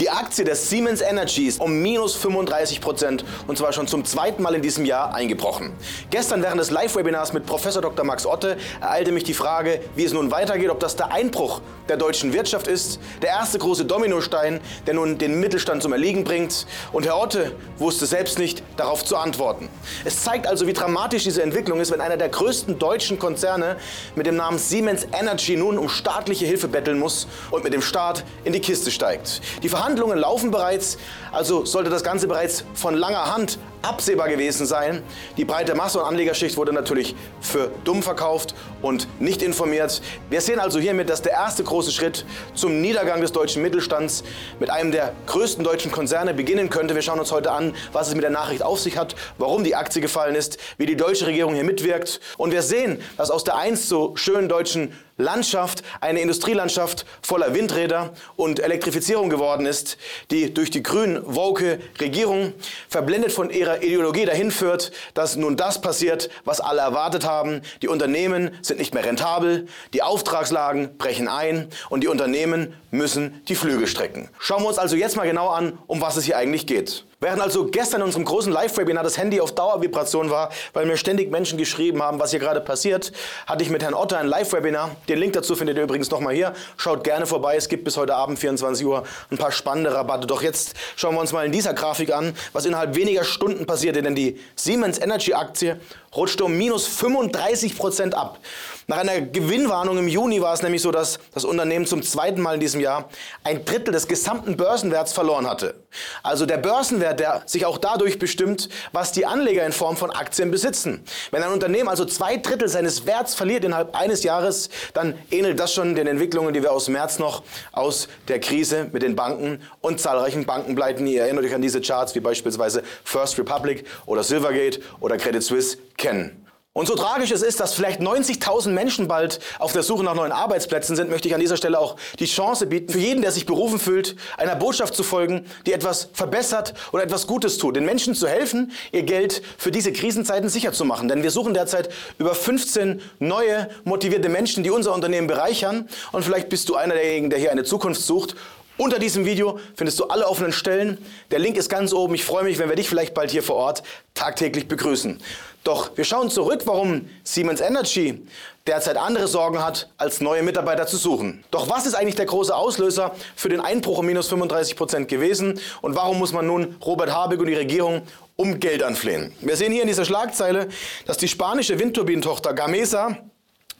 Die Aktie des Siemens Energy ist um minus 35 Prozent und zwar schon zum zweiten Mal in diesem Jahr eingebrochen. Gestern während des Live-Webinars mit Professor Dr. Max Otte ereilte mich die Frage, wie es nun weitergeht, ob das der Einbruch der deutschen Wirtschaft ist, der erste große Dominostein, der nun den Mittelstand zum Erliegen bringt. Und Herr Otte wusste selbst nicht darauf zu antworten. Es zeigt also, wie dramatisch diese Entwicklung ist, wenn einer der größten deutschen Konzerne mit dem Namen Siemens Energy nun um staatliche Hilfe betteln muss und mit dem Staat in die Kiste steigt. Die Verhandlungen laufen bereits, also sollte das Ganze bereits von langer Hand absehbar gewesen sein. Die breite Masse- und Anlegerschicht wurde natürlich für dumm verkauft und nicht informiert. Wir sehen also hiermit, dass der erste große Schritt zum Niedergang des deutschen Mittelstands mit einem der größten deutschen Konzerne beginnen könnte. Wir schauen uns heute an, was es mit der Nachricht auf sich hat, warum die Aktie gefallen ist, wie die deutsche Regierung hier mitwirkt. Und wir sehen, dass aus der einst so schönen deutschen Landschaft eine Industrielandschaft voller Windräder und Elektrifizierung geworden ist, die durch die grün-woke Regierung verblendet von ihrer Ideologie dahin führt, dass nun das passiert, was alle erwartet haben. Die Unternehmen sind nicht mehr rentabel, die Auftragslagen brechen ein und die Unternehmen müssen die Flügel strecken. Schauen wir uns also jetzt mal genau an, um was es hier eigentlich geht. Während also gestern in unserem großen Live-Webinar das Handy auf Dauervibration war, weil mir ständig Menschen geschrieben haben, was hier gerade passiert, hatte ich mit Herrn Otter ein Live-Webinar. Den Link dazu findet ihr übrigens nochmal hier. Schaut gerne vorbei. Es gibt bis heute Abend 24 Uhr ein paar spannende Rabatte. Doch jetzt schauen wir uns mal in dieser Grafik an, was innerhalb weniger Stunden passierte. Denn die Siemens Energy Aktie rutschte um minus 35 Prozent ab. Nach einer Gewinnwarnung im Juni war es nämlich so, dass das Unternehmen zum zweiten Mal in diesem Jahr ein Drittel des gesamten Börsenwerts verloren hatte. Also der Börsenwert, der sich auch dadurch bestimmt, was die Anleger in Form von Aktien besitzen. Wenn ein Unternehmen also zwei Drittel seines Werts verliert innerhalb eines Jahres, dann ähnelt das schon den Entwicklungen, die wir aus März noch aus der Krise mit den Banken und zahlreichen Bankenpleiten, ihr erinnert euch an diese Charts wie beispielsweise First Republic oder Silvergate oder Credit Suisse kennen. Und so tragisch es ist, dass vielleicht 90.000 Menschen bald auf der Suche nach neuen Arbeitsplätzen sind, möchte ich an dieser Stelle auch die Chance bieten, für jeden, der sich berufen fühlt, einer Botschaft zu folgen, die etwas verbessert oder etwas Gutes tut. Den Menschen zu helfen, ihr Geld für diese Krisenzeiten sicher zu machen. Denn wir suchen derzeit über 15 neue, motivierte Menschen, die unser Unternehmen bereichern. Und vielleicht bist du einer derjenigen, der hier eine Zukunft sucht unter diesem Video findest du alle offenen Stellen. Der Link ist ganz oben. Ich freue mich, wenn wir dich vielleicht bald hier vor Ort tagtäglich begrüßen. Doch wir schauen zurück, warum Siemens Energy derzeit andere Sorgen hat, als neue Mitarbeiter zu suchen. Doch was ist eigentlich der große Auslöser für den Einbruch um minus 35 Prozent gewesen? Und warum muss man nun Robert Habeck und die Regierung um Geld anflehen? Wir sehen hier in dieser Schlagzeile, dass die spanische Windturbinentochter Gamesa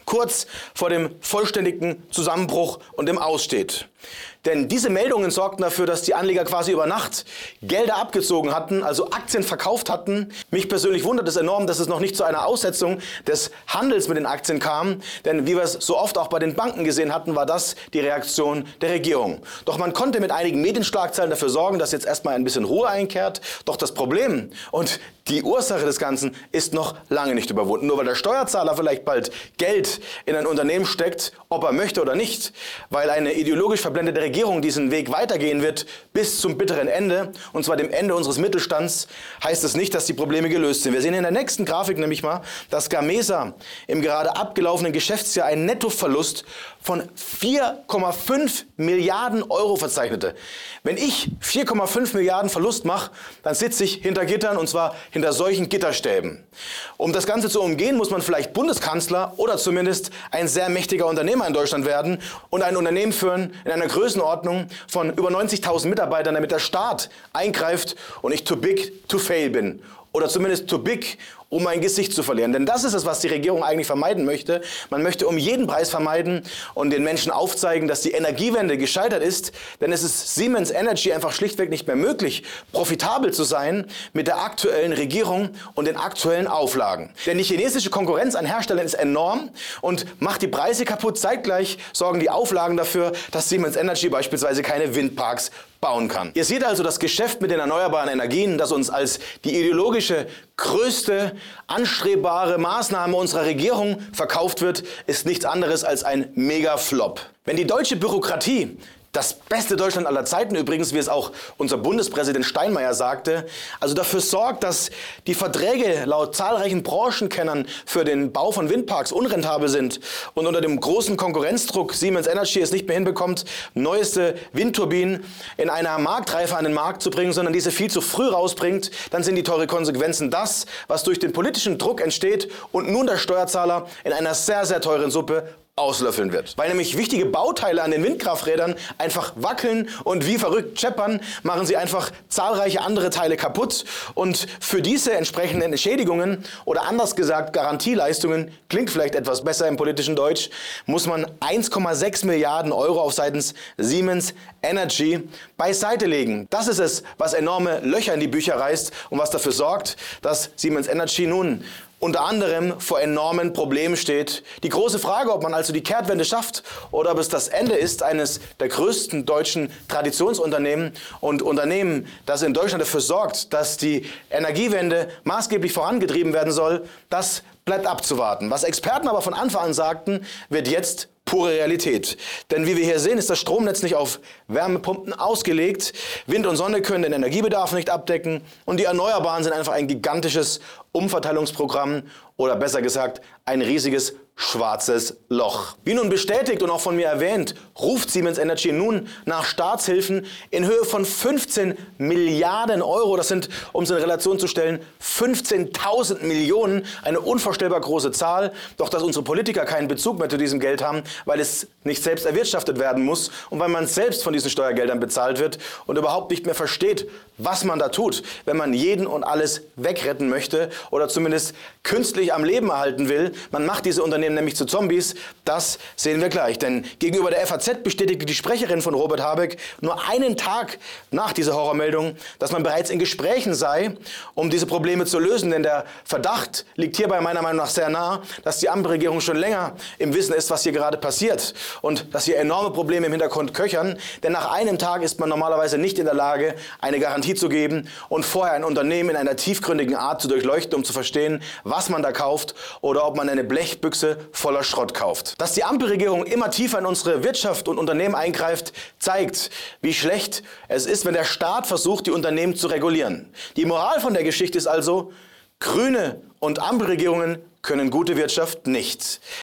kurz vor dem vollständigen Zusammenbruch und dem Aussteht. Denn diese Meldungen sorgten dafür, dass die Anleger quasi über Nacht Gelder abgezogen hatten, also Aktien verkauft hatten. Mich persönlich wundert es enorm, dass es noch nicht zu einer Aussetzung des Handels mit den Aktien kam. Denn wie wir es so oft auch bei den Banken gesehen hatten, war das die Reaktion der Regierung. Doch man konnte mit einigen Medienschlagzeilen dafür sorgen, dass jetzt erstmal ein bisschen Ruhe einkehrt. Doch das Problem und die Ursache des Ganzen ist noch lange nicht überwunden. Nur weil der Steuerzahler vielleicht bald Geld in ein Unternehmen steckt, ob er möchte oder nicht, weil eine ideologisch verblendete Regierung diesen Weg weitergehen wird bis zum bitteren Ende, und zwar dem Ende unseres Mittelstands, heißt es nicht, dass die Probleme gelöst sind. Wir sehen in der nächsten Grafik nämlich mal, dass Gamesa im gerade abgelaufenen Geschäftsjahr einen Nettoverlust von 4,5 Milliarden Euro verzeichnete. Wenn ich 4,5 Milliarden Verlust mache, dann sitze ich hinter Gittern und zwar hinter solchen Gitterstäben. Um das Ganze zu umgehen, muss man vielleicht Bundeskanzler oder zumindest ein sehr mächtiger Unternehmer in Deutschland werden und ein Unternehmen führen in einer Größenordnung von über 90.000 Mitarbeitern, damit der Staat eingreift und ich too big to fail bin oder zumindest too big, um mein Gesicht zu verlieren. Denn das ist es, was die Regierung eigentlich vermeiden möchte. Man möchte um jeden Preis vermeiden und den Menschen aufzeigen, dass die Energiewende gescheitert ist. Denn es ist Siemens Energy einfach schlichtweg nicht mehr möglich, profitabel zu sein mit der aktuellen Regierung und den aktuellen Auflagen. Denn die chinesische Konkurrenz an Herstellern ist enorm und macht die Preise kaputt. Zeitgleich sorgen die Auflagen dafür, dass Siemens Energy beispielsweise keine Windparks bauen kann. Ihr seht also das Geschäft mit den erneuerbaren Energien, das uns als die ideologische größte anstrebbare Maßnahme unserer Regierung verkauft wird, ist nichts anderes als ein Mega-Flop. Wenn die deutsche Bürokratie Das beste Deutschland aller Zeiten übrigens, wie es auch unser Bundespräsident Steinmeier sagte, also dafür sorgt, dass die Verträge laut zahlreichen Branchenkennern für den Bau von Windparks unrentabel sind. Und unter dem großen Konkurrenzdruck Siemens Energy es nicht mehr hinbekommt, neueste Windturbinen in einer Marktreife an den Markt zu bringen, sondern diese viel zu früh rausbringt, dann sind die teure Konsequenzen das, was durch den politischen Druck entsteht und nun der Steuerzahler in einer sehr, sehr teuren Suppe auslöffeln wird. Weil nämlich wichtige Bauteile an den Windkrafträdern einfach wackeln und wie verrückt scheppern, machen sie einfach zahlreiche andere Teile kaputt. Und für diese entsprechenden Entschädigungen oder anders gesagt Garantieleistungen, klingt vielleicht etwas besser im politischen Deutsch, muss man 1,6 Milliarden Euro auf seitens Siemens Energy beiseite legen. Das ist es, was enorme Löcher in die Bücher reißt und was dafür sorgt, dass Siemens Energy nun unter anderem vor enormen Problemen steht. Die große Frage, ob man also die Kehrtwende schafft oder ob es das Ende ist eines der größten deutschen Traditionsunternehmen und Unternehmen, das in Deutschland dafür sorgt, dass die Energiewende maßgeblich vorangetrieben werden soll, das bleibt abzuwarten. Was Experten aber von Anfang an sagten, wird jetzt pure Realität. Denn wie wir hier sehen, ist das Stromnetz nicht auf Wärmepumpen ausgelegt. Wind und Sonne können den Energiebedarf nicht abdecken und die Erneuerbaren sind einfach ein gigantisches Umverteilungsprogramm oder besser gesagt ein riesiges schwarzes Loch. Wie nun bestätigt und auch von mir erwähnt, ruft Siemens Energy nun nach Staatshilfen in Höhe von 15 Milliarden Euro. Das sind, um es in Relation zu stellen, 15.000 Millionen. Eine unvorstellbar große Zahl. Doch dass unsere Politiker keinen Bezug mehr zu diesem Geld haben, weil es nicht selbst erwirtschaftet werden muss und weil man selbst von diesen Steuergeldern bezahlt wird und überhaupt nicht mehr versteht, was man da tut, wenn man jeden und alles wegretten möchte oder zumindest künstlich am Leben erhalten will. Man macht diese Unternehmen nämlich zu Zombies. Das sehen wir gleich. Denn gegenüber der FAZ bestätigte die Sprecherin von Robert Habeck nur einen Tag nach dieser Horrormeldung, dass man bereits in Gesprächen sei, um diese Probleme zu lösen. Denn der Verdacht liegt hierbei meiner Meinung nach sehr nah, dass die Ampelregierung schon länger im Wissen ist, was hier gerade passiert. Und dass hier enorme Probleme im Hintergrund köchern. Denn nach einem Tag ist man normalerweise nicht in der Lage, eine Garantie zu geben und vorher ein Unternehmen in einer tiefgründigen Art zu durchleuchten, um zu verstehen, was man da kauft oder ob man eine Blechbüchse voller Schrott kauft. Dass die Ampelregierung immer tiefer in unsere Wirtschaft und Unternehmen eingreift, zeigt, wie schlecht es ist, wenn der Staat versucht, die Unternehmen zu regulieren. Die Moral von der Geschichte ist also, Grüne und Ampelregierungen können gute Wirtschaft nicht.